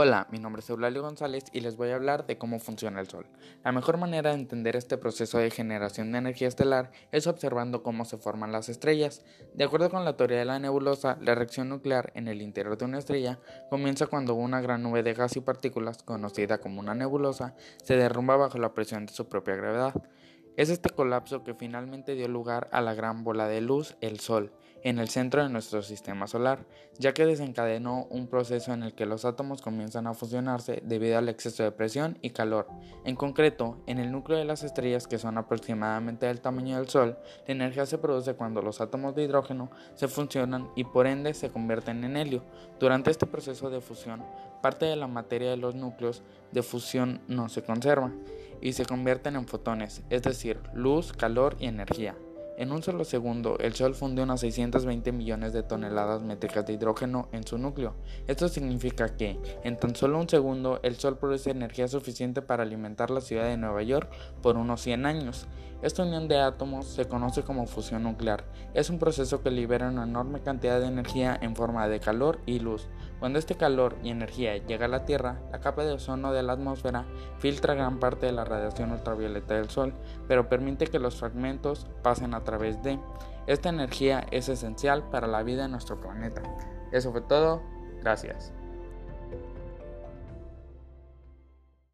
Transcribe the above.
Hola, mi nombre es Eulalio González y les voy a hablar de cómo funciona el Sol. La mejor manera de entender este proceso de generación de energía estelar es observando cómo se forman las estrellas. De acuerdo con la teoría de la nebulosa, la reacción nuclear en el interior de una estrella comienza cuando una gran nube de gas y partículas, conocida como una nebulosa, se derrumba bajo la presión de su propia gravedad. Es este colapso que finalmente dio lugar a la gran bola de luz, el Sol, en el centro de nuestro sistema solar, ya que desencadenó un proceso en el que los átomos comienzan a fusionarse debido al exceso de presión y calor. En concreto, en el núcleo de las estrellas, que son aproximadamente del tamaño del Sol, la energía se produce cuando los átomos de hidrógeno se fusionan y por ende se convierten en helio. Durante este proceso de fusión, parte de la materia de los núcleos de fusión no se conserva y se convierten en fotones, es decir, luz, calor y energía. En un solo segundo, el Sol funde unas 620 millones de toneladas métricas de hidrógeno en su núcleo. Esto significa que, en tan solo un segundo, el Sol produce energía suficiente para alimentar la ciudad de Nueva York por unos 100 años. Esta unión de átomos se conoce como fusión nuclear. Es un proceso que libera una enorme cantidad de energía en forma de calor y luz. Cuando este calor y energía llega a la Tierra, la capa de ozono de la atmósfera filtra gran parte de la radiación ultravioleta del Sol, pero permite que los fragmentos pasen a través de. Esta energía es esencial para la vida en nuestro planeta. Eso fue todo. Gracias.